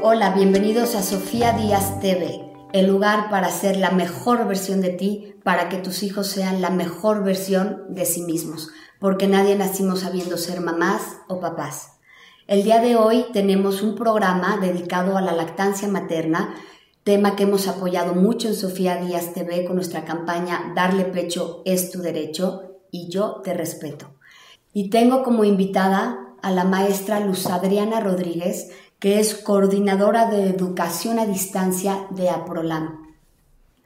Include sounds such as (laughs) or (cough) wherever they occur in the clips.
Hola, bienvenidos a Sofía Díaz TV, el lugar para ser la mejor versión de ti, para que tus hijos sean la mejor versión de sí mismos, porque nadie nacimos sabiendo ser mamás o papás. El día de hoy tenemos un programa dedicado a la lactancia materna, tema que hemos apoyado mucho en Sofía Díaz TV con nuestra campaña Darle pecho es tu derecho y yo te respeto. Y tengo como invitada a la maestra Luz Adriana Rodríguez, que es coordinadora de educación a distancia de APROLAM.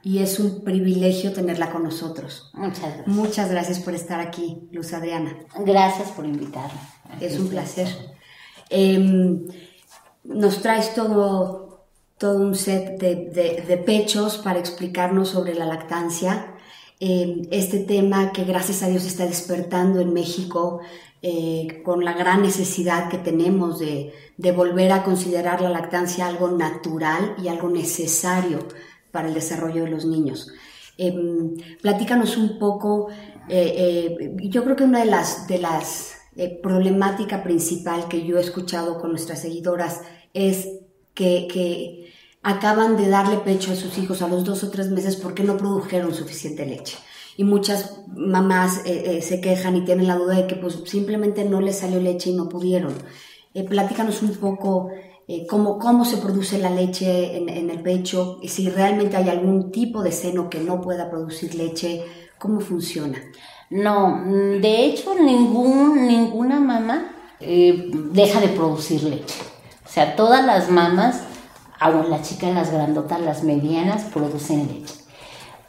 Y es un privilegio tenerla con nosotros. Muchas gracias. Muchas gracias por estar aquí, Luz Adriana. Gracias por invitarme. Es un placer. Em, nos traes todo, todo un set de, pechos para explicarnos sobre la lactancia. Em, este tema que gracias a Dios está despertando en México eh, con la gran necesidad que tenemos de, volver a considerar la lactancia algo natural y algo necesario para el desarrollo de los niños. Em, platícanos un poco, eh, eh, yo creo que una de las, de las problemáticas principal que yo he escuchado con nuestras seguidoras es que acaban de darle pecho a sus hijos a los dos o tres meses porque no produjeron suficiente leche y muchas mamás eh, eh, se quejan y tienen la duda de que pues simplemente no les salió leche y no pudieron. Eh, platícanos un poco cómo, cómo se produce la leche en, el pecho, y si realmente hay algún tipo de seno que no pueda producir leche, cómo funciona. No, de hecho ningún, ninguna mamá deja de producir leche. O sea, todas las mamás, aún las chicas, las grandotas, las medianas, producen leche.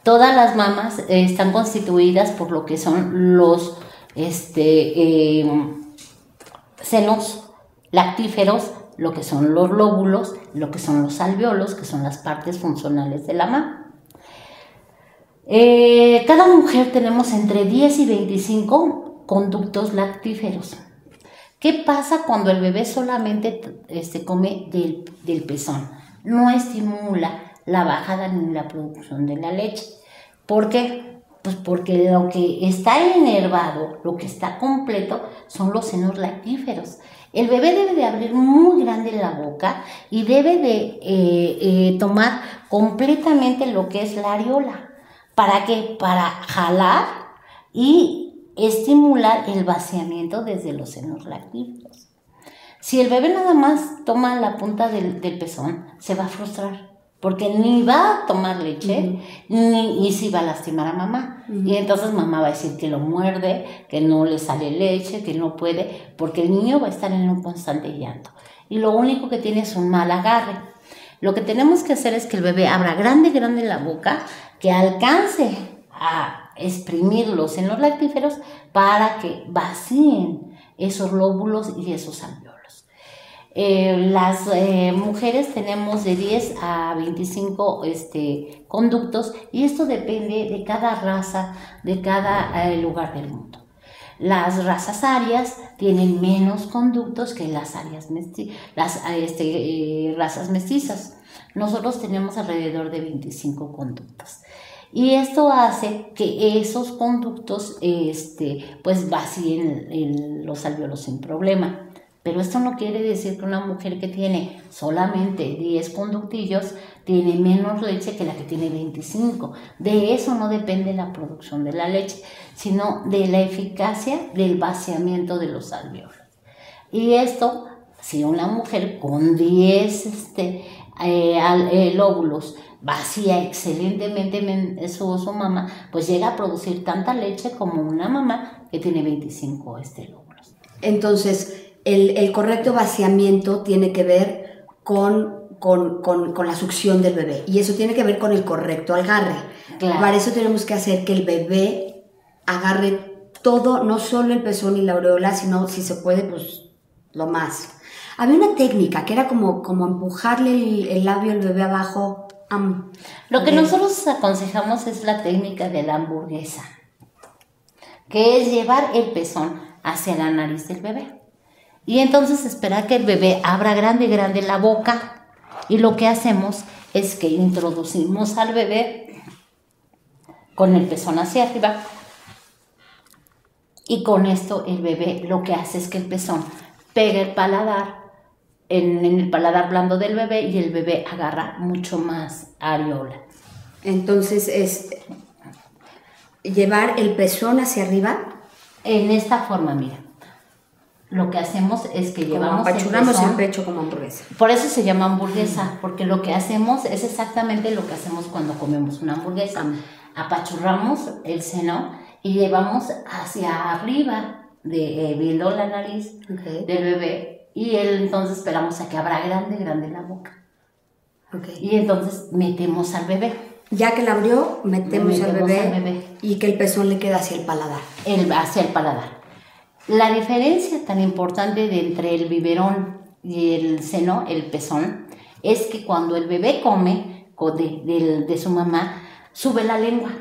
Todas las mamas eh, están constituidas por lo que son los este, em, senos lactíferos, lo que son los lóbulos, lo que son los alveolos, que son las partes funcionales de la mama. Eh, cada mujer tenemos entre 10 y 25 conductos lactíferos. ¿Qué pasa cuando el bebé solamente este, come del pezón? No estimula la bajada ni la producción de la leche. ¿Por qué? Pues porque lo que está enervado, lo que está completo, son los senos lactíferos. El bebé debe de abrir muy grande la boca y debe de eh, eh, tomar completamente lo que es la areola. ¿Para qué? Para jalar y estimular el vaciamiento desde los senos lactíferos. Si el bebé nada más toma la punta del pezón, se va a frustrar porque ni va a tomar leche, ni si va a lastimar a mamá. Y entonces mamá va a decir que lo muerde, que no le sale leche, que no puede, porque el niño va a estar en un constante llanto. Y lo único que tiene es un mal agarre. Lo que tenemos que hacer es que el bebé abra grande, grande la boca, que alcance a exprimirlos en los lactíferos para que vacíen esos lóbulos y esos alveolos. Eh, las eh, mujeres tenemos de 10 a 25 este, conductos y esto depende de cada raza, de cada eh, lugar del mundo. Las razas arias tienen menos conductos que las, arias las este, razas mestizas. Nosotros tenemos alrededor de 25 conductos. Y esto hace que esos conductos este, pues vacíen los alveolos sin problema. Pero esto no quiere decir que una mujer que tiene solamente 10 conductillos tiene menos leche que la que tiene 25. De eso no depende la producción de la leche, sino de la eficacia del vaciamiento de los alveolos. Y esto, si una mujer con 10 este, eh, eh, lóbulos vacía excelentemente su, su mamá, pues llega a producir tanta leche como una mamá que tiene 25 este, lóbulos. Entonces, el, correcto vaciamiento tiene que ver con, con, la succión del bebé y eso tiene que ver con el correcto agarre. Para eso tenemos que hacer que el bebé agarre todo, no solo el pezón y la aureola, sino si se puede, pues lo más. Había una técnica que era como, como empujarle el, labio al bebé abajo. Lo que nosotros aconsejamos es la técnica de la hamburguesa, que es llevar el pezón hacia la nariz del bebé. Y entonces esperar que el bebé abra grande, grande la boca. Y lo que hacemos es que introducimos al bebé con el pezón hacia arriba. Y con esto el bebé lo que hace es que el pezón pega el paladar en, en el paladar blando del bebé y el bebé agarra mucho más areola. Entonces es llevar el pezón hacia arriba. En esta forma, mira. Lo que hacemos es que Como llevamos el el pecho como hamburguesa. Por eso se llama hamburguesa, porque lo que hacemos es exactamente lo que hacemos cuando comemos una hamburguesa. Apachurramos el seno y llevamos hacia arriba, de, eh, viendo la nariz del bebé, y él entonces esperamos a que abra grande, grande la boca. ok. Y entonces metemos al bebé, Ya que la abrió, metemos, al, bebé al bebé. y que el pezón le queda hacia el paladar. el, hacia el paladar. La diferencia tan importante de entre el biberón y el seno, el pezón, es que cuando el bebé come de su mamá, sube la lengua.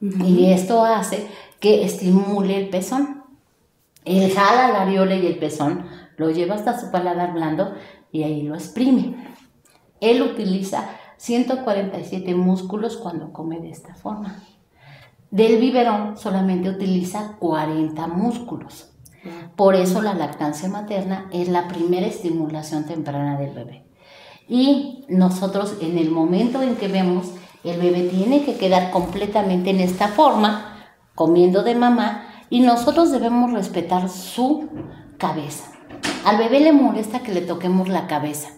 Y esto hace que estimule el pezón. Él jala la areola y el pezón, lo lleva hasta su paladar blando y ahí lo exprime. Él utiliza 147 músculos cuando come de esta forma. Del biberón solamente utiliza 40 músculos. Por eso la lactancia materna es la primera estimulación temprana del bebé. Y nosotros en el momento en que vemos el bebé tiene que quedar completamente en esta forma, comiendo de mamá, y nosotros debemos respetar su cabeza. Al bebé le molesta que le toquemos la cabeza.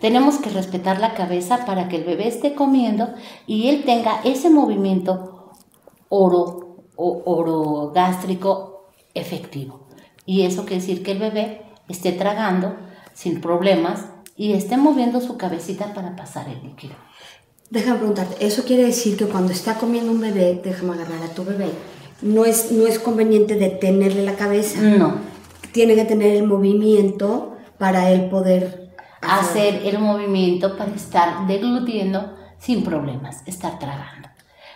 Tenemos que respetar la cabeza para que el bebé esté comiendo y él tenga ese movimiento oro o orogástrico efectivo. Y eso quiere decir que el bebé esté tragando sin problemas y esté moviendo su cabecita para pasar el líquido. Déjame preguntarte, ¿eso quiere decir que cuando está comiendo un bebé, déjame agarrar a tu bebé, no es, no es conveniente detenerle la cabeza? No, Tiene que tener el movimiento para él poder hacer el movimiento para estar deglutiendo sin problemas, estar tragando.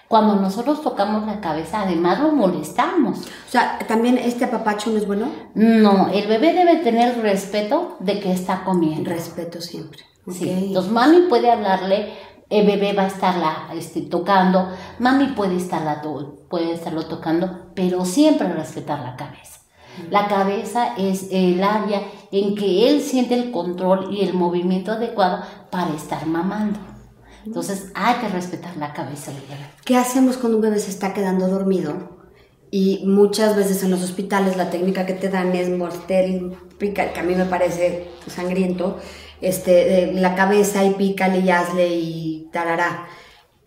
Cuando nosotros tocamos la cabeza, además lo molestamos. O sea, ¿también este apapacho no es bueno? No, el bebé debe tener respeto de que está comiendo. Respeto siempre. Sí, entonces mami puede hablarle, el bebé va a estarla este, tocando, mami puede, estarla puede estarlo tocando, pero siempre respetar la cabeza. La cabeza es el área en que él siente el control y el movimiento adecuado para estar mamando. Entonces hay que respetar la cabeza del bebé. ¿Qué hacemos cuando un bebé se está quedando dormido? Y muchas veces en los hospitales la técnica que te dan es mortel, pica, que a mí me parece sangriento, este, la cabeza y pícale y hazle y tarará.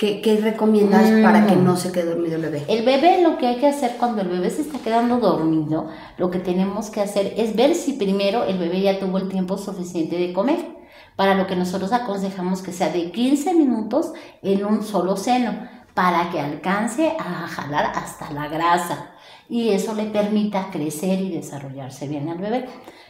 ¿Qué, qué recomiendas Mm. para que no se quede dormido el bebé? El bebé lo que hay que hacer cuando el bebé se está quedando dormido, lo que tenemos que hacer es ver si primero el bebé ya tuvo el tiempo suficiente de comer. Para lo que nosotros aconsejamos que sea de 15 minutos en un solo seno, para que alcance a jalar hasta la grasa y eso le permita crecer y desarrollarse bien al bebé.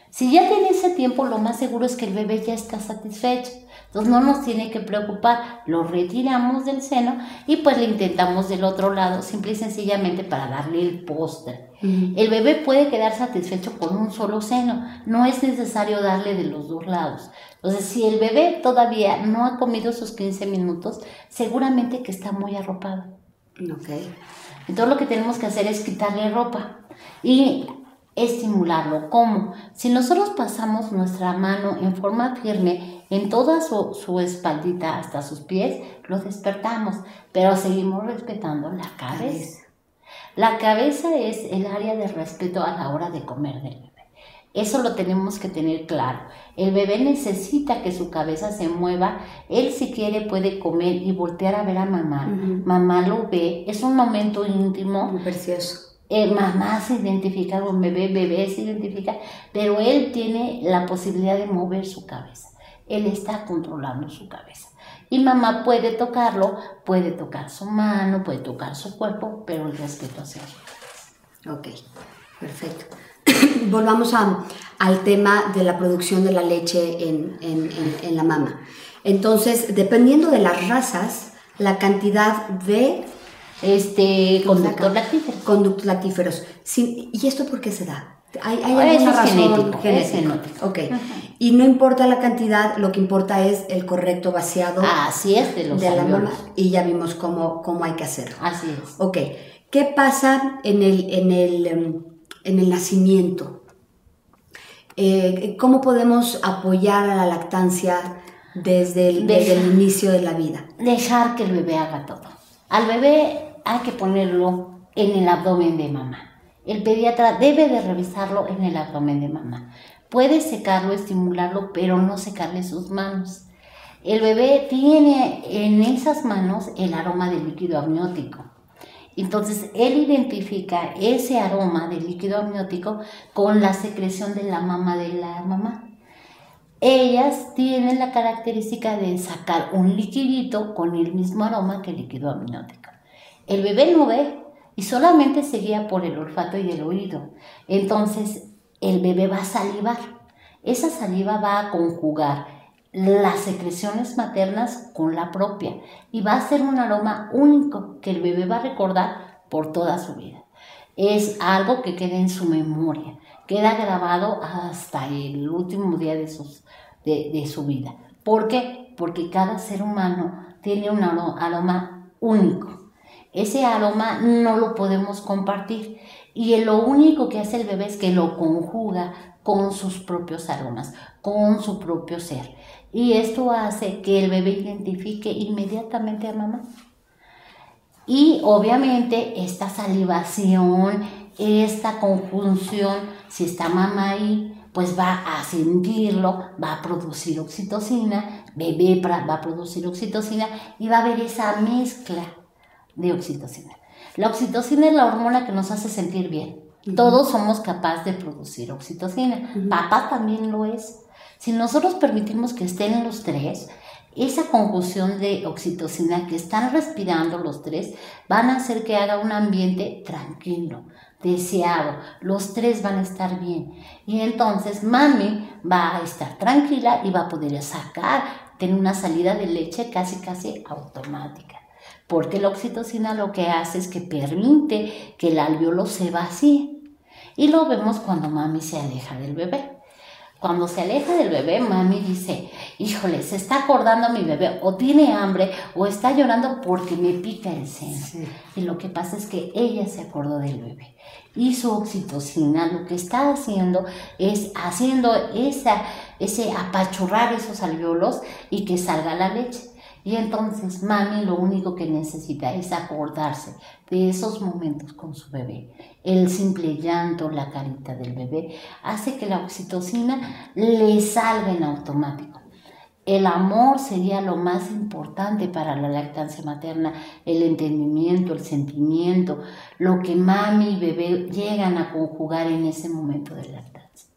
Si ya tiene ese tiempo, lo más seguro es que el bebé ya está satisfecho. Entonces no nos tiene que preocupar, lo retiramos del seno y pues le intentamos del otro lado, simple y sencillamente para darle el postre. El bebé puede quedar satisfecho con un solo seno, no es necesario darle de los dos lados. Entonces si el bebé todavía no ha comido sus 15 minutos, seguramente que está muy arropado. Ok. Entonces lo que tenemos que hacer es quitarle ropa y estimularlo. ¿Cómo? Si nosotros pasamos nuestra mano en forma firme en toda su, su espaldita hasta sus pies, lo despertamos, pero seguimos respetando la cabeza. La cabeza es el área de respeto a la hora de comer. Eso lo tenemos que tener claro. El bebé necesita que su cabeza se mueva. Él si quiere puede comer y voltear a ver a mamá. Mamá lo ve. Es un momento íntimo. Muy precioso. Eh, mamá se identifica con bebé, bebé se identifica, pero él tiene la posibilidad de mover su cabeza. Él está controlando su cabeza. Y mamá puede tocarlo, puede tocar su mano, puede tocar su cuerpo, pero el respeto hacia su cabeza. Ok, perfecto. (coughs) Volvamos a- al tema de la producción de la leche en, en- en- en la mama. Entonces, dependiendo de las razas, la cantidad de Este conductor Saca. lactífero. conductos lactíferos. Sin- ¿Y esto por qué se da? ¿Hay, hay eso es razón genético, es genética? genético. Ok. Y no importa la cantidad, lo que importa es el correcto vaciado Así es de los de la mama y ya vimos cómo, cómo hay que hacerlo. Así es. Ok, ¿qué pasa en el, en el, em, en el nacimiento? Eh, ¿Cómo podemos apoyar a la lactancia desde el, desde el inicio de la vida? Dejar que el bebé haga todo. Al bebé hay que ponerlo en el abdomen de mamá. El pediatra debe de revisarlo en el abdomen de mamá. Puede secarlo, estimularlo, pero no secarle sus manos. El bebé tiene en esas manos el aroma del líquido amniótico. Entonces, él identifica ese aroma del líquido amniótico con la secreción de la mama de la mamá. Ellas tienen la característica de sacar un liquidito con el mismo aroma que el líquido amniótico. El bebé no ve y solamente se guía por el olfato y el oído. Entonces, el bebé va a salivar. Esa saliva va a conjugar las secreciones maternas con la propia y va a ser un aroma único que el bebé va a recordar por toda su vida. Es algo que queda en su memoria, queda grabado hasta el último día de, de, su vida. ¿Por qué? Porque cada ser humano tiene un aroma único. Ese aroma no lo podemos compartir y lo único que hace el bebé es que lo conjuga con sus propios aromas, con su propio ser. Y esto hace que el bebé identifique inmediatamente a mamá. Y obviamente esta salivación, esta conjunción, si está mamá ahí, pues va a sentirlo, va a producir oxitocina, bebé va a producir oxitocina y va a haber esa mezcla de oxitocina. La oxitocina es la hormona que nos hace sentir bien. Todos somos capaces de producir oxitocina. Papá también lo es. Si nosotros permitimos que estén los tres, esa conjunción de oxitocina que están respirando los tres van a hacer que haga un ambiente tranquilo, deseado. Los tres van a estar bien. Y entonces mami va a estar tranquila y va a poder sacar, tener una salida de leche casi casi automática porque la oxitocina lo que hace es que permite que el alveolo se vacíe. Y lo vemos cuando mami se aleja del bebé. Cuando se aleja del bebé, mami dice, híjole, se está acordando mi bebé, o tiene hambre, o está llorando porque me pica el seno. Y lo que pasa es que ella se acordó del bebé. Y su oxitocina lo que está haciendo es haciendo esa, ese apachurrar esos alveolos y que salga la leche. Y entonces mami lo único que necesita es acordarse de esos momentos con su bebé. El simple llanto, la carita del bebé, hace que la oxitocina le salga en automático. El amor sería lo más importante para la lactancia materna, el entendimiento, el sentimiento, lo que mami y bebé llegan a conjugar en ese momento de lactancia.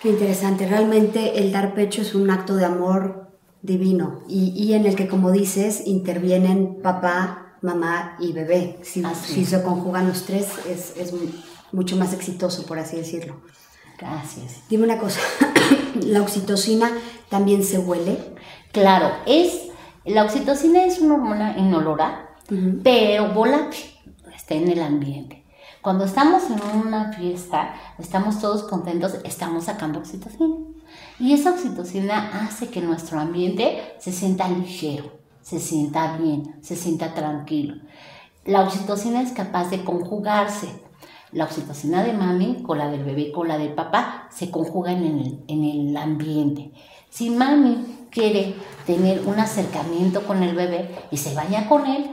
Qué interesante, realmente el dar pecho es un acto de amor divino y, en el que, como dices, intervienen papá, mamá y bebé. Si, si se conjugan los tres, es, es, mucho más exitoso, por así decirlo. Gracias. Dime una cosa, (coughs) ¿la oxitocina también se huele? Claro, es, la oxitocina es una hormona inolora, pero volátil, está en el ambiente. Cuando estamos en una fiesta, estamos todos contentos, estamos sacando oxitocina. Y esa oxitocina hace que nuestro ambiente se sienta ligero, se sienta bien, se sienta tranquilo. La oxitocina es capaz de conjugarse. La oxitocina de mami con la del bebé, con la del papá, se conjugan en el, en el ambiente. Si mami quiere tener un acercamiento con el bebé y se baña con él,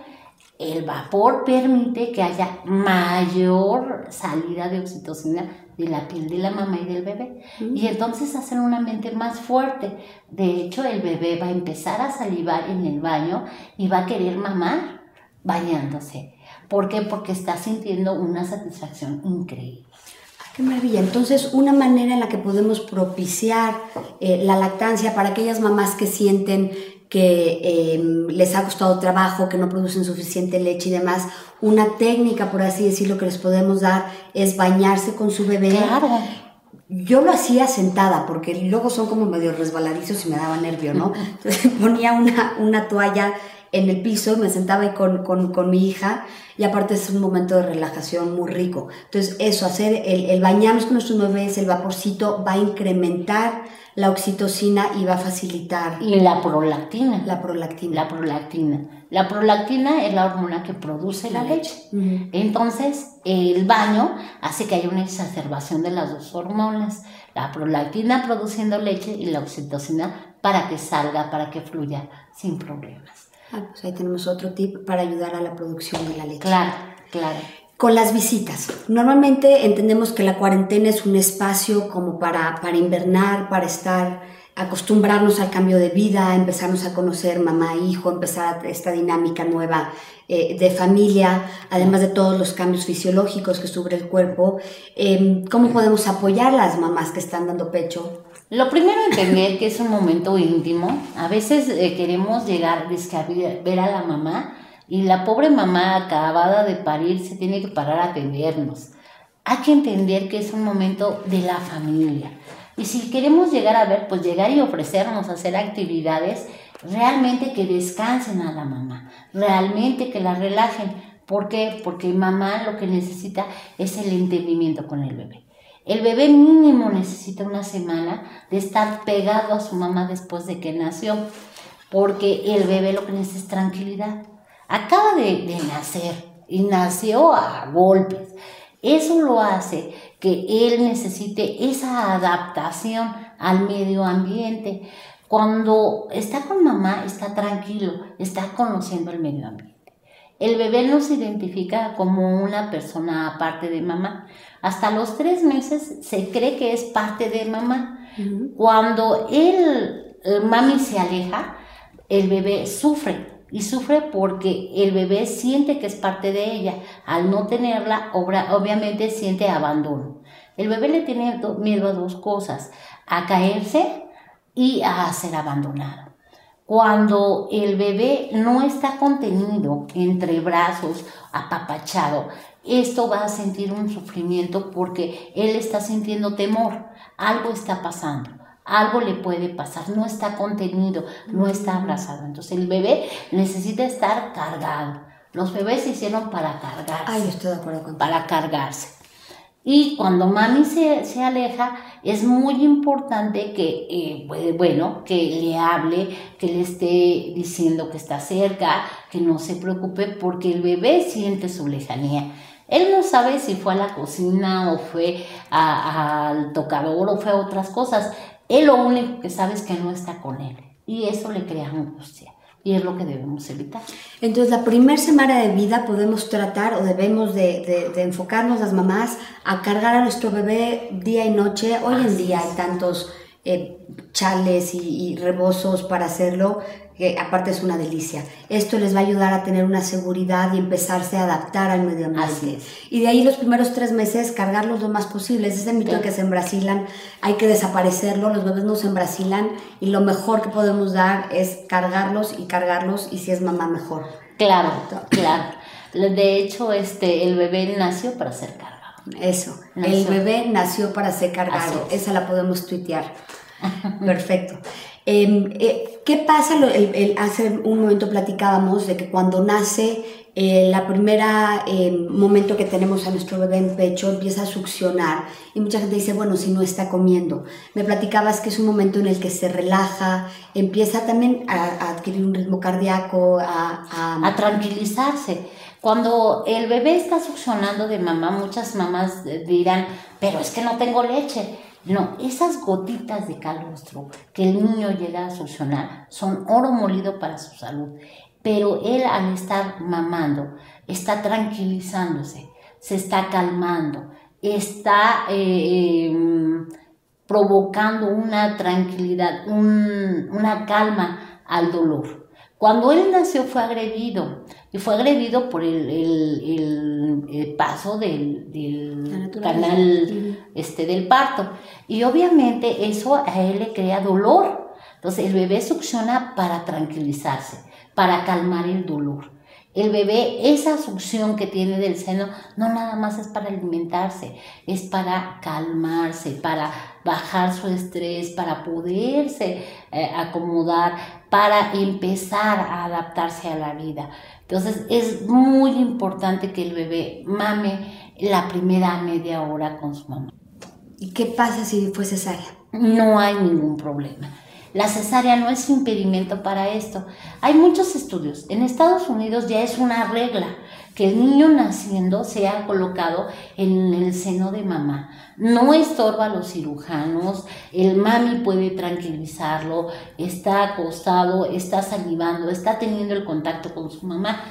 el vapor permite que haya mayor salida de oxitocina de la piel de la mamá y del bebé. Y entonces hacen una mente más fuerte. De hecho, el bebé va a empezar a salivar en el baño y va a querer mamar bañándose. ¿Por qué? Porque está sintiendo una satisfacción increíble. Qué maravilla. Entonces, una manera en la que podemos propiciar eh, la lactancia para aquellas mamás que sienten que em, les ha costado trabajo, que no producen suficiente leche y demás, una técnica, por así decirlo, que les podemos dar es bañarse con su bebé. Claro. Yo lo hacía sentada, porque luego son como medio resbaladizos y me daba nervio, ¿no? Entonces (laughs) ponía una, una toalla en el piso, me sentaba ahí con, con, con, mi hija y aparte es un momento de relajación muy rico. Entonces eso, hacer el, el bañarnos con nuestros bebés, el vaporcito va a incrementar la oxitocina va a facilitar. Y la prolactina. La prolactina. La prolactina. La prolactina es la hormona que produce la, leche. Entonces, el baño hace que haya una exacerbación de las dos hormonas. La prolactina produciendo leche y la oxitocina para que salga, para que fluya sin problemas. Ah, pues ahí tenemos otro tip para ayudar a la producción de la leche. Claro, claro. Con las visitas. Normalmente entendemos que la cuarentena es un espacio como para, para invernar, para estar, acostumbrarnos al cambio de vida, empezarnos a conocer mamá, hijo, empezar esta dinámica nueva eh, de familia, además de todos los cambios fisiológicos que sufre el cuerpo. Em, ¿Cómo podemos apoyar a las mamás que están dando pecho? Lo primero, entender que es un momento íntimo. A veces eh, queremos llegar, a ver a la mamá y la pobre mamá acabada de parir se tiene que parar a atendernos. Hay que entender que es un momento de la familia. Y si queremos llegar a ver, pues llegar y ofrecernos a hacer actividades realmente que descansen a la mamá, realmente que la relajen. ¿Por qué? Porque mamá lo que necesita es el entendimiento con el bebé. El bebé mínimo necesita una semana de estar pegado a su mamá después de que nació, porque el bebé lo que necesita es tranquilidad acaba de, nacer y nació a golpes. Eso lo hace que él necesite esa adaptación al medio ambiente. Cuando está con mamá, está tranquilo, está conociendo el medio ambiente. El bebé no se identifica como una persona aparte de mamá. Hasta los tres meses se cree que es parte de mamá. Cuando él, el mami se aleja, el bebé sufre y sufre porque el bebé siente que es parte de ella. Al no tenerla, obviamente siente abandono. El bebé le tiene miedo a dos cosas, a caerse y a ser abandonado. Cuando el bebé no está contenido entre brazos, apapachado, esto va a sentir un sufrimiento porque él está sintiendo temor, algo está pasando algo le puede pasar, no está contenido, no está abrazado. Entonces el bebé necesita estar cargado. Los bebés se hicieron para cargarse. Ay, estoy de acuerdo con Para cargarse. Y cuando mami se, se aleja, es muy importante que, eh, bueno, que le hable, que le esté diciendo que está cerca, que no se preocupe, porque el bebé siente su lejanía. Él no sabe si fue a la cocina o fue al tocador o fue a otras cosas, él lo único que sabe es que no está con él y eso le crea angustia y es lo que debemos evitar. Entonces, la primera semana de vida podemos tratar o debemos de, enfocarnos las mamás a cargar a nuestro bebé día y noche. Hoy en día hay tantos eh, chales y, y, rebozos para hacerlo que aparte es una delicia. Esto les va a ayudar a tener una seguridad y empezarse a adaptar al medio ambiente. Y de ahí los primeros tres meses cargarlos lo más posible. Es ese mito de que se embrasilan, hay que desaparecerlo, los bebés no se embrasilan y lo mejor que podemos dar es cargarlos y cargarlos y si es mamá mejor. Claro, claro. De hecho, este, el bebé nació para ser cargado. Eso, el bebé nació para ser cargado. Esa la podemos tuitear. (laughs) Perfecto. Em, eh, ¿Qué pasa? hace un momento platicábamos de que cuando nace, eh, la primera em, momento que tenemos a nuestro bebé en pecho empieza a succionar y mucha gente dice, bueno, si no está comiendo. Me platicabas que es un momento en el que se relaja, empieza también a, adquirir un ritmo cardíaco, a, a tranquilizarse. Cuando el bebé está succionando de mamá, muchas mamás dirán, pero es que no tengo leche. No, esas gotitas de calostro que el niño llega a succionar son oro molido para su salud. Pero él al estar mamando está tranquilizándose, se está calmando, está eh, em, provocando una tranquilidad, una calma al dolor. Cuando él nació fue agredido y fue agredido por el, el, paso del, del canal este, del parto. Y obviamente eso a él le crea dolor. Entonces el bebé succiona para tranquilizarse, para calmar el dolor. El bebé, esa succión que tiene del seno, no nada más es para alimentarse, es para calmarse, para bajar su estrés, para poderse eh, acomodar, para empezar a adaptarse a la vida. Entonces es muy importante que el bebé mame la primera media hora con su mamá. ¿Y qué pasa si fue cesárea? No hay ningún problema. La cesárea no es impedimento para esto. Hay muchos estudios. En Estados Unidos ya es una regla que el niño naciendo sea colocado en el seno de mamá. No estorba a los cirujanos, el mami puede tranquilizarlo, está acostado, está salivando, está teniendo el contacto con su mamá.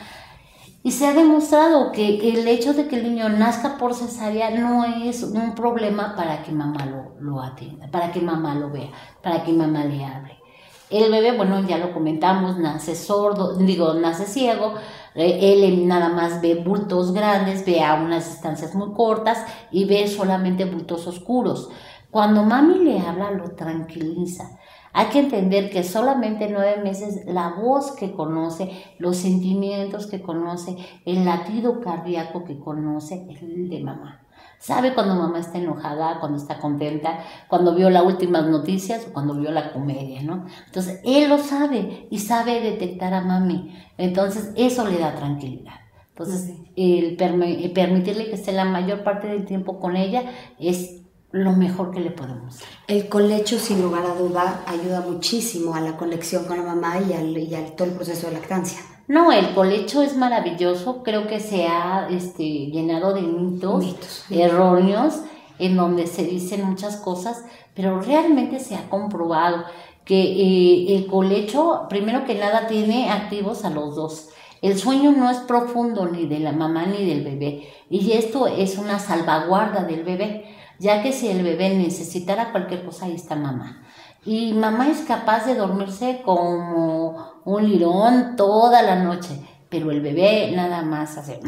Y se ha demostrado que el hecho de que el niño nazca por cesárea no es un problema para que mamá lo, lo atienda, para que mamá lo vea, para que mamá le hable. El bebé, bueno, ya lo comentamos, nace sordo, digo, nace ciego, él nada más ve bultos grandes, ve a unas distancias muy cortas y ve solamente bultos oscuros. Cuando mami le habla, lo tranquiliza. Hay que entender que solamente nueve meses la voz que conoce, los sentimientos que conoce, el latido cardíaco que conoce es el de mamá. Sabe cuando mamá está enojada, cuando está contenta, cuando vio las últimas noticias o cuando vio la comedia, ¿no? Entonces, él lo sabe y sabe detectar a mami. Entonces, eso le da tranquilidad. Entonces, el, permitirle que esté la mayor parte del tiempo con ella es lo mejor que le podemos dar. El colecho, sin lugar a duda, ayuda muchísimo a la conexión con la mamá y al, y al todo el proceso de lactancia. No, el colecho es maravilloso, creo que se ha este, llenado de mitos, erróneos en donde se dicen muchas cosas, pero realmente se ha comprobado que eh, el colecho, primero que nada, tiene activos a los dos. El sueño no es profundo ni de la mamá ni del bebé, y esto es una salvaguarda del bebé ya que si el bebé necesitara cualquier cosa, ahí está mamá. Y mamá es capaz de dormirse como un lirón toda la noche, pero el bebé nada más hace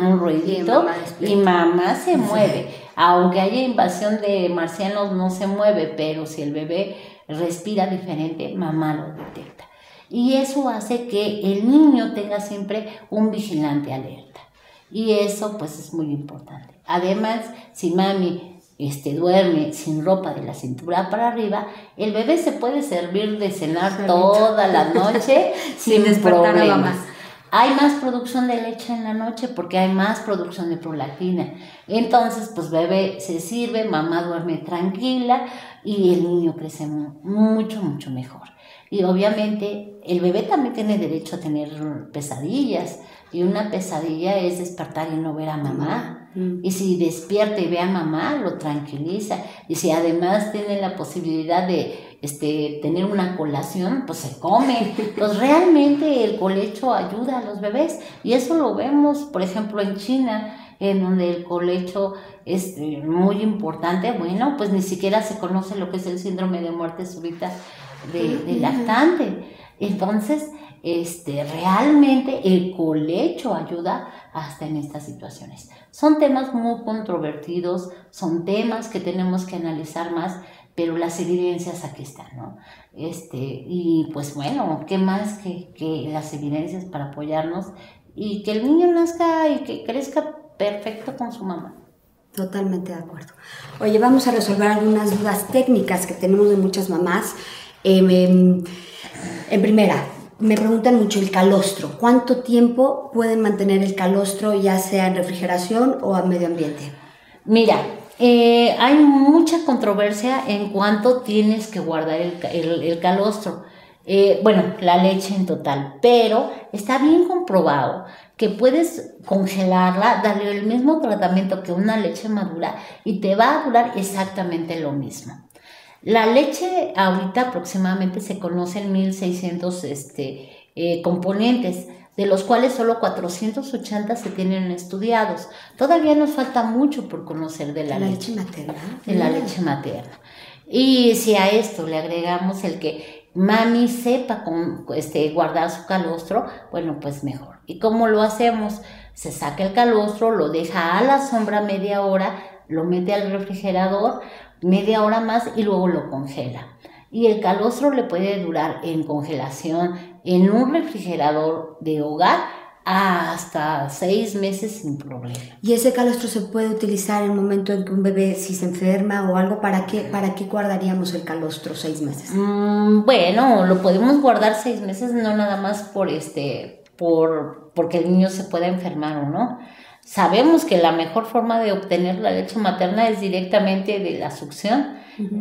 un ruidito y mamá, se mueve. Aunque haya invasión de marcianos, no se mueve, pero si el bebé respira diferente, mamá lo detecta. Y eso hace que el niño tenga siempre un vigilante alerta. Y eso pues es muy importante. Además, si mami este, duerme sin ropa de la cintura para arriba, el bebé se puede servir de cenar toda la noche (laughs) sin, sin problemas. Hay más producción de leche en la noche porque hay más producción de prolactina. Entonces, pues bebé se sirve, mamá duerme tranquila y el niño crece mucho, mucho mejor. Y obviamente el bebé también tiene derecho a tener pesadillas. Y una pesadilla es despertar y no ver a mamá. Mm. Y si despierta y ve a mamá, lo tranquiliza. Y si además tiene la posibilidad de este, tener una colación, pues se come. (laughs) Pues realmente el colecho ayuda a los bebés. Y eso lo vemos, por ejemplo, en China, en donde el colecho es eh, muy importante. Bueno, pues ni siquiera se conoce lo que es el síndrome de muerte súbita de, de lactante. Entonces, este, realmente el colecho ayuda hasta en estas situaciones. Son temas muy controvertidos, son temas que tenemos que analizar más, pero las evidencias aquí están, ¿no? Este, y pues bueno, ¿qué más que, que las evidencias para apoyarnos y que el niño nazca y que crezca perfecto con su mamá? Totalmente de acuerdo. Oye, vamos a resolver algunas dudas técnicas que tenemos de muchas mamás. Em, em, en primera, me preguntan mucho el calostro. ¿Cuánto tiempo pueden mantener el calostro, ya sea en refrigeración o a medio ambiente? Mira, eh, hay mucha controversia en cuánto tienes que guardar el, calostro. Eh, bueno, la leche en total, pero está bien comprobado que puedes congelarla, darle el mismo tratamiento que una leche madura y te va a durar exactamente lo mismo. La leche ahorita aproximadamente se conocen 1600 este, eh, componentes, de los cuales solo 480 se tienen estudiados. Todavía nos falta mucho por conocer de la, leche, materna. De la leche materna. Y si a esto le agregamos el que mami sepa con, este, guardar su calostro, bueno, pues mejor. ¿Y cómo lo hacemos? Se saca el calostro, lo deja a la sombra media hora, lo mete al refrigerador, media hora más y luego lo congela. Y el calostro le puede durar en congelación en un refrigerador de hogar hasta seis meses sin problema. ¿Y ese calostro se puede utilizar en el momento en que un bebé si se enferma o algo? ¿Para qué, para qué guardaríamos el calostro seis meses? Mm, bueno, lo podemos guardar seis meses, no nada más por este, por, porque el niño se pueda enfermar o no. Sabemos que la mejor forma de obtener la leche materna es directamente de la succión.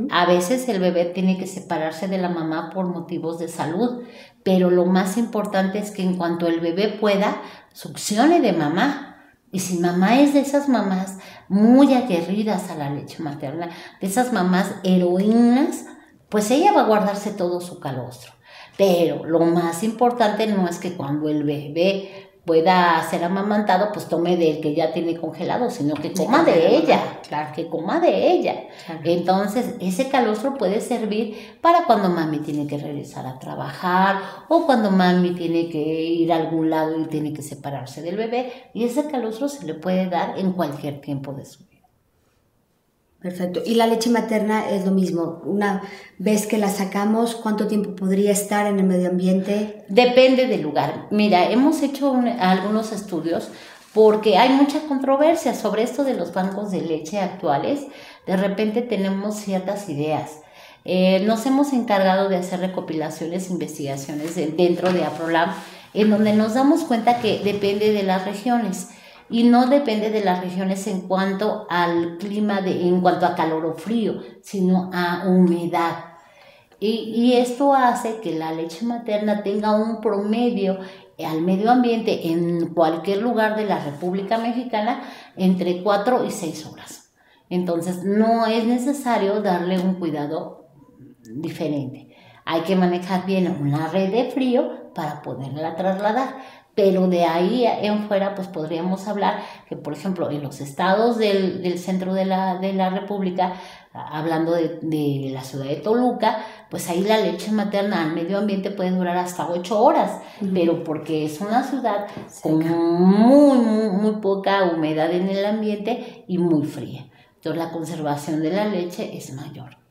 A veces el bebé tiene que separarse de la mamá por motivos de salud, pero lo más importante es que en cuanto el bebé pueda, succione de mamá. Y si mamá es de esas mamás muy aguerridas a la leche materna, de esas mamás heroínas, pues ella va a guardarse todo su calostro. Pero lo más importante no es que cuando el bebé pueda ser amamantado, pues tome del que ya tiene congelado, sino que coma de ella, claro. que coma de ella. Entonces, ese calostro puede servir para cuando mami tiene que regresar a trabajar o cuando mami tiene que ir a algún lado y tiene que separarse del bebé. Y ese calostro se le puede dar en cualquier tiempo de su vida. Perfecto. Y la leche materna es lo mismo. Una vez que la sacamos, ¿cuánto tiempo podría estar en el medio ambiente? Depende del lugar. Mira, hemos hecho algunos estudios porque hay mucha controversia sobre esto de los bancos de leche actuales. De repente tenemos ciertas ideas. Eh, nos hemos encargado de hacer recopilaciones, investigaciones dentro de APROLAB, en donde nos damos cuenta que depende de las regiones y no depende de las regiones en cuanto al clima, de, en cuanto a calor o frío, sino a humedad. Y, y, esto hace que la leche materna tenga un promedio al medio ambiente en cualquier lugar de la República Mexicana entre 4 y 6 horas. Entonces no es necesario darle un cuidado diferente. Hay que manejar bien una red de frío para poderla trasladar. Pero de ahí en fuera, pues podríamos hablar que, por ejemplo, en los estados del, del centro de la, de la República, hablando de, de, la ciudad de Toluca, pues ahí la leche materna al medio ambiente puede durar hasta ocho horas, pero porque es una ciudad con muy, muy, muy poca humedad en el ambiente y muy fría. Entonces la conservación de la leche es mayor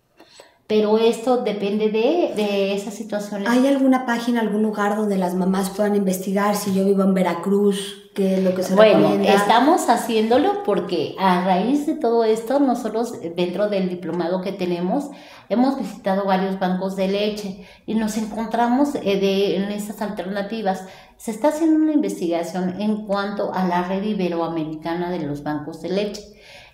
pero esto depende de, de, esas situaciones. ¿Hay alguna página, algún lugar donde las mamás puedan investigar si yo vivo en Veracruz? ¿Qué es lo que se bueno, estamos haciéndolo porque a raíz de todo esto, nosotros dentro del diplomado que tenemos, hemos visitado varios bancos de leche y nos encontramos eh, de, en estas alternativas. Se está haciendo una investigación en cuanto a la red iberoamericana de los bancos de leche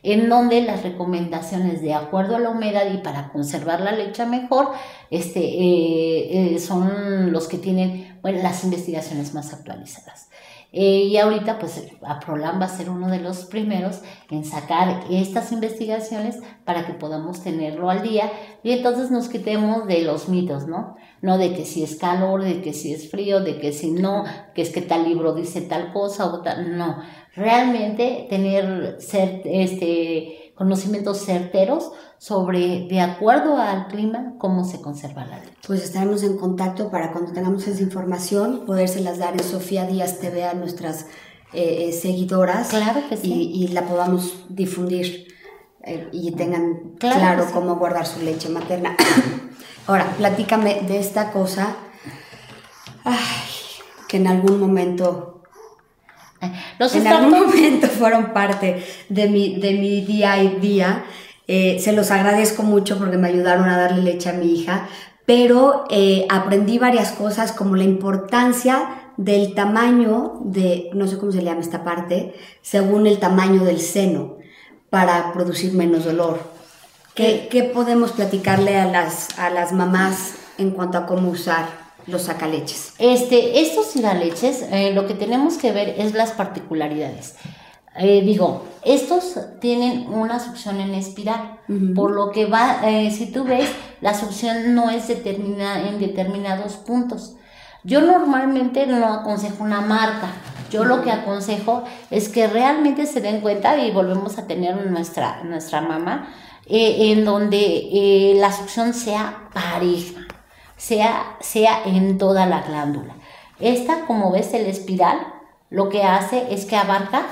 en donde las recomendaciones de acuerdo a la humedad y para conservar la leche mejor este, eh, eh, son los que tienen bueno, las investigaciones más actualizadas. Eh, y ahorita, pues, APROLAM va a ser uno de los primeros en sacar estas investigaciones para que podamos tenerlo al día y entonces nos quitemos de los mitos, ¿no? No de que si es calor, de que si es frío, de que si no, que es que tal libro dice tal cosa o tal, no realmente tener este, conocimientos certeros sobre, de acuerdo al clima, cómo se conserva la leche. Pues estaremos en contacto para cuando tengamos esa información, podérselas dar en Sofía Díaz TV a nuestras eh, eh, seguidoras. Claro que sí. Y, la podamos difundir eh, y tengan claro, cómo guardar su leche materna. (coughs) Ahora, platícame de esta cosa que en algún momento en algún momento (laughs) fueron parte de mi, de mi día a día. Eh, se los agradezco mucho porque me ayudaron a darle leche a mi hija, pero eh, aprendí varias cosas como la importancia del tamaño de, no sé cómo se llama esta parte, según el tamaño del seno para producir menos dolor. ¿Qué, qué podemos platicarle a las, a las mamás en cuanto a cómo usar? Los sacaleches. Este, estos sacaleches, eh, lo que tenemos que ver es las particularidades. Eh, digo, estos tienen una succión en espiral, por lo que va, eh, si tú ves, la succión no es determinada en determinados puntos. Yo normalmente no aconsejo una marca, yo lo que aconsejo es que realmente se den cuenta y volvemos a tener nuestra, nuestra mamá, en donde la succión sea pareja sea, sea en toda la glándula. Esta, como ves, el espiral, lo que hace es que abarca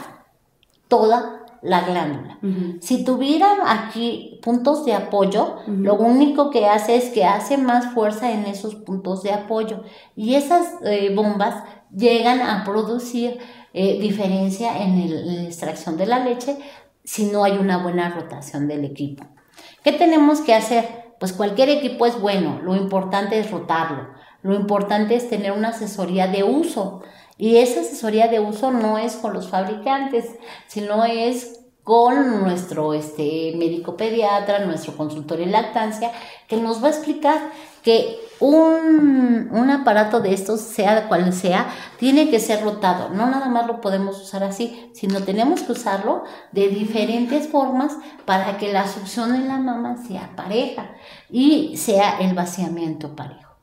toda la glándula. Si tuviera aquí puntos de apoyo, lo único que hace es que hace más fuerza en esos puntos de apoyo. Y esas eh, bombas llegan a producir eh, diferencia en, en la extracción de la leche si no hay una buena rotación del equipo. ¿Qué tenemos que hacer? Pues cualquier equipo es bueno, lo importante es rotarlo, lo importante es tener una asesoría de uso. Y esa asesoría de uso no es con los fabricantes, sino es con nuestro este, médico pediatra, nuestro consultor en lactancia, que nos va a explicar que un, un, aparato de estos, sea cual sea, tiene que ser rotado. No nada más lo podemos usar así, sino tenemos que usarlo de diferentes formas para que la succión en la mama sea pareja y sea el vaciamiento parejo.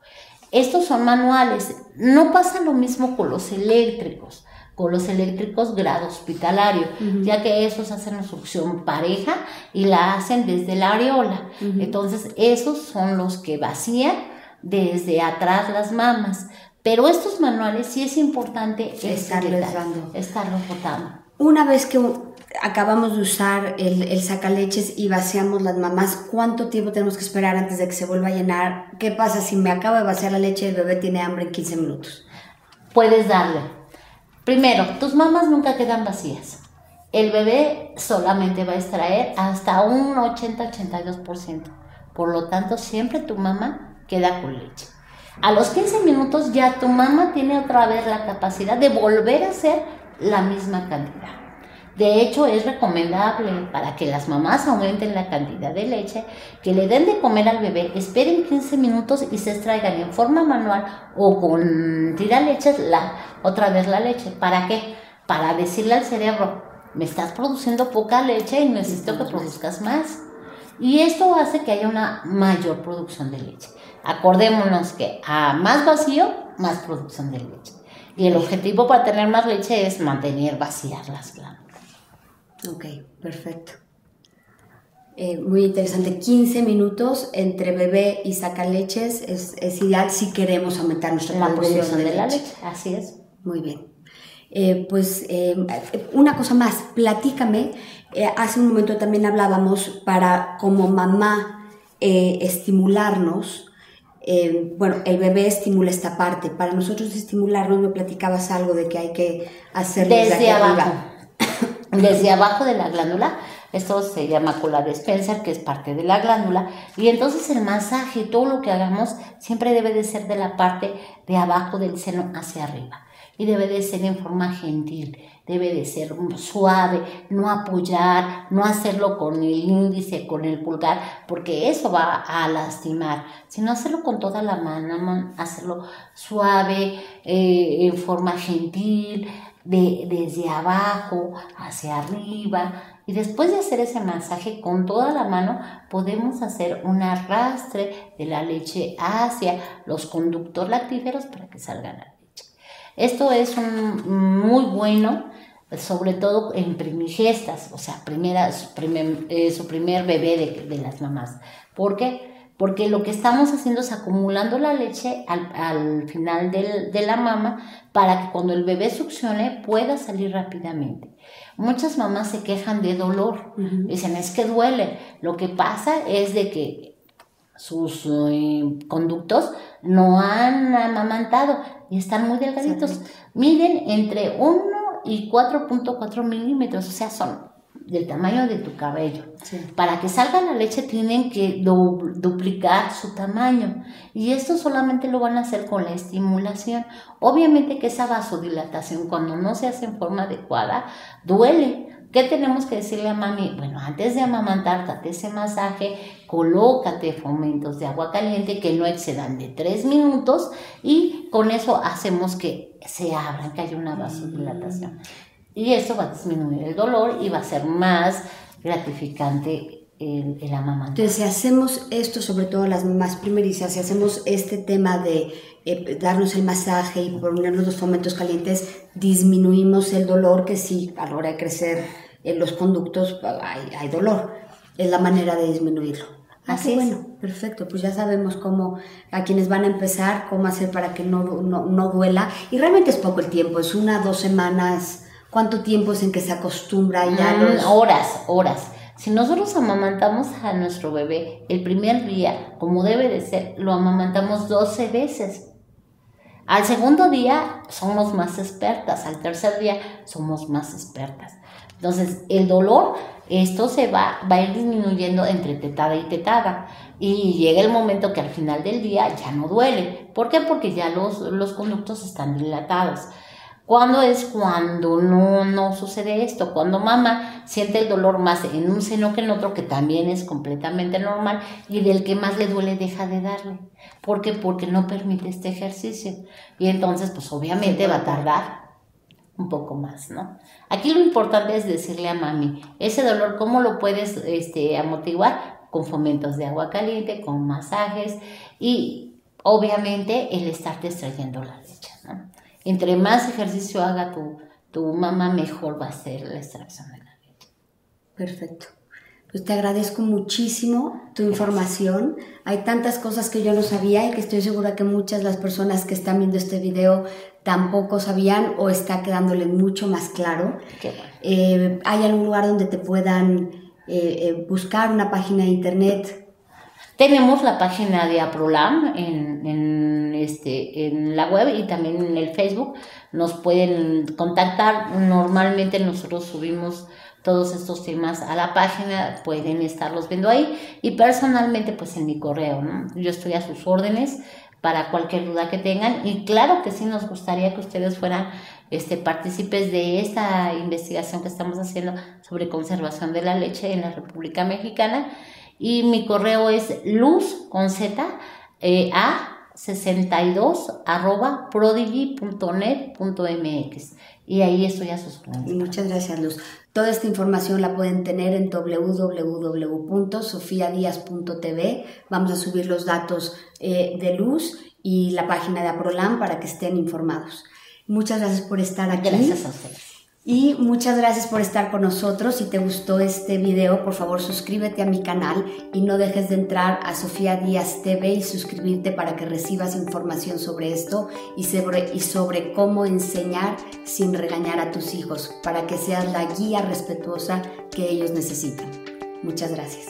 Estos son manuales. No pasa lo mismo con los eléctricos con los eléctricos grado hospitalario, ya que esos hacen la succión pareja y la hacen desde la areola. Entonces, esos son los que vacían desde atrás las mamas. Pero estos manuales sí es importante estarlos dando. Estarlos botando. Una vez que acabamos de usar el, el sacaleches y vaciamos las mamás, ¿cuánto tiempo tenemos que esperar antes de que se vuelva a llenar? ¿Qué pasa si me acabo de vaciar la leche y el bebé tiene hambre en 15 minutos? Puedes darle Primero, tus mamas nunca quedan vacías. El bebé solamente va a extraer hasta un 80-82%. Por lo tanto, siempre tu mamá queda con leche. A los 15 minutos ya tu mamá tiene otra vez la capacidad de volver a hacer la misma cantidad. De hecho, es recomendable para que las mamás aumenten la cantidad de leche, que le den de comer al bebé, esperen 15 minutos y se extraigan en forma manual o con leches la, otra vez la leche. ¿Para qué? Para decirle al cerebro, me estás produciendo poca leche y necesito que produzcas más. Y esto hace que haya una mayor producción de leche. Acordémonos que a más vacío, más producción de leche. Y el objetivo para tener más leche es mantener vacías las glándulas. Ok, perfecto. Eh, muy interesante. 15 minutos entre bebé y sacaleches es, es ideal si queremos aumentar nuestra la producción de, la leche. Así es. Muy bien. Eh, pues eh, una cosa más, platícame. hace un momento también hablábamos para como mamá estimularnos. Bueno, el bebé estimula esta parte. Para nosotros estimularnos, me platicabas algo de que hay que hacerlo desde, abajo (coughs) desde abajo de la glándula. Esto se llama cola de Spencer, que es parte de la glándula. Y entonces el masaje, todo lo que hagamos, siempre debe de ser de la parte de abajo del seno hacia arriba. Y debe de ser en forma gentil, debe de ser suave, no apoyar, no hacerlo con el índice, con el pulgar, porque eso va a lastimar, sino hacerlo con toda la mano, hacerlo suave, eh, en forma gentil, de, desde abajo hacia arriba. Y después de hacer ese masaje con toda la mano, podemos hacer un arrastre de la leche hacia los conductos lactíferos para que salga la leche. Esto es muy bueno, sobre todo en primigestas, o sea, primera, su, primer, eh, su primer bebé de, de las mamás. ¿Por qué? porque lo que estamos haciendo es acumulando la leche al, final de la mama para que cuando el bebé succione pueda salir rápidamente. Muchas mamás se quejan de dolor, dicen es que duele. Lo que pasa es de que sus eh, conductos no han amamantado y están muy delgaditos. Miden entre 1 y 4.4 milímetros, o sea, son del tamaño de tu cabello. Para que salga la leche tienen que duplicar su tamaño y esto solamente lo van a hacer con la estimulación. Obviamente que esa vasodilatación cuando no se hace en forma adecuada duele. ¿Qué tenemos que decirle a mami? Bueno, antes de amamantar, date ese masaje, colócate fomentos de agua caliente que no excedan de 3 minutos y con eso hacemos que se abran, que haya una vasodilatación. Y eso va a disminuir el dolor y va a ser más gratificante el, el Entonces, si hacemos esto, sobre todo las mamás primerizas, si hacemos este tema de eh, darnos el masaje y ponernos los fomentos calientes, disminuimos el dolor que sí, a la hora de crecer en los conductos hay, hay dolor. Es la manera de disminuirlo. Así ah, bueno, perfecto. Pues ya sabemos cómo, a quienes van a empezar, cómo hacer para que no, no, no duela. Y realmente es poco el tiempo, es una, dos semanas ¿Cuánto tiempo es en que se acostumbra ya? Mm, horas, horas. Si nosotros amamantamos a nuestro bebé el primer día, como debe de ser, lo amamantamos 12 veces. Al segundo día somos más expertas, al tercer día somos más expertas. Entonces, el dolor, esto se va, va a ir disminuyendo entre tetada y tetada. Y llega el momento que al final del día ya no duele. ¿Por qué? Porque ya los, los conductos están dilatados. ¿Cuándo es cuando no, no sucede esto? Cuando mamá siente el dolor más en un seno que en otro, que también es completamente normal, y del que más le duele deja de darle. ¿Por qué? Porque no permite este ejercicio. Y entonces, pues obviamente va a tardar un poco más, ¿no? Aquí lo importante es decirle a mami, ese dolor, ¿cómo lo puedes este, amortiguar? Con fomentos de agua caliente, con masajes y obviamente el estarte extrayendo la leche, ¿no? entre más ejercicio haga tu, tu mamá, mejor va a ser la extracción de la leche. Perfecto. Pues te agradezco muchísimo tu información. Hay tantas cosas que yo no sabía y que estoy segura que muchas de las personas que están viendo este video tampoco sabían o está quedándole mucho más claro. Eh, ¿Hay algún lugar donde te puedan eh, eh, buscar una página de internet? Tenemos la página de Aprolam en, en, este, en la web y también en el Facebook. Nos pueden contactar. Normalmente nosotros subimos todos estos temas a la página, pueden estarlos viendo ahí. Y personalmente pues en mi correo, ¿no? Yo estoy a sus órdenes para cualquier duda que tengan. Y claro que sí nos gustaría que ustedes fueran este, partícipes de esta investigación que estamos haciendo sobre conservación de la leche en la República Mexicana. Y mi correo es luz con z eh, a 62 arroba prodigy.net.mx y ahí estoy a sus órdenes. Muchas gracias Luz. Toda esta información la pueden tener en www.sofiadias.tv. Vamos a subir los datos eh, de Luz y la página de Aprolam para que estén informados. Muchas gracias por estar aquí. Gracias a ustedes. Y muchas gracias por estar con nosotros. Si te gustó este video, por favor suscríbete a mi canal y no dejes de entrar a Sofía Díaz TV y suscribirte para que recibas información sobre esto y sobre, y sobre cómo enseñar sin regañar a tus hijos, para que seas la guía respetuosa que ellos necesitan. Muchas gracias.